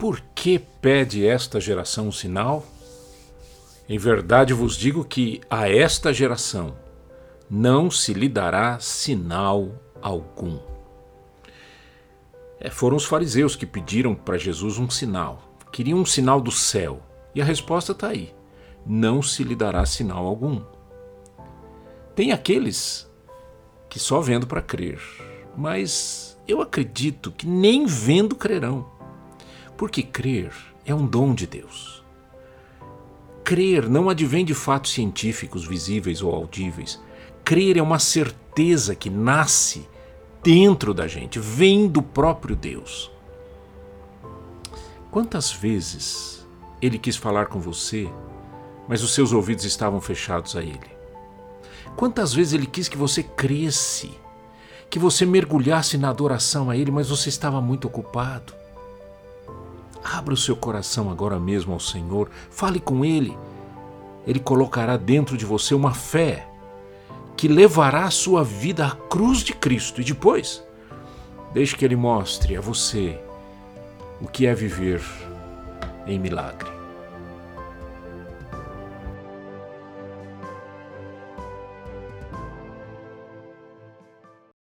Por que pede esta geração um sinal? Em verdade vos digo que a esta geração não se lhe dará sinal algum. É, foram os fariseus que pediram para Jesus um sinal. Queriam um sinal do céu. E a resposta está aí: não se lhe dará sinal algum. Tem aqueles que só vendo para crer, mas eu acredito que nem vendo crerão, porque crer é um dom de Deus. Crer não advém de fatos científicos visíveis ou audíveis. Crer é uma certeza que nasce dentro da gente, vem do próprio Deus. Quantas vezes ele quis falar com você, mas os seus ouvidos estavam fechados a ele? Quantas vezes ele quis que você cresce, que você mergulhasse na adoração a ele, mas você estava muito ocupado? Abra o seu coração agora mesmo ao Senhor, fale com ele. Ele colocará dentro de você uma fé que levará a sua vida à cruz de Cristo e depois, deixe que Ele mostre a você o que é viver em milagre.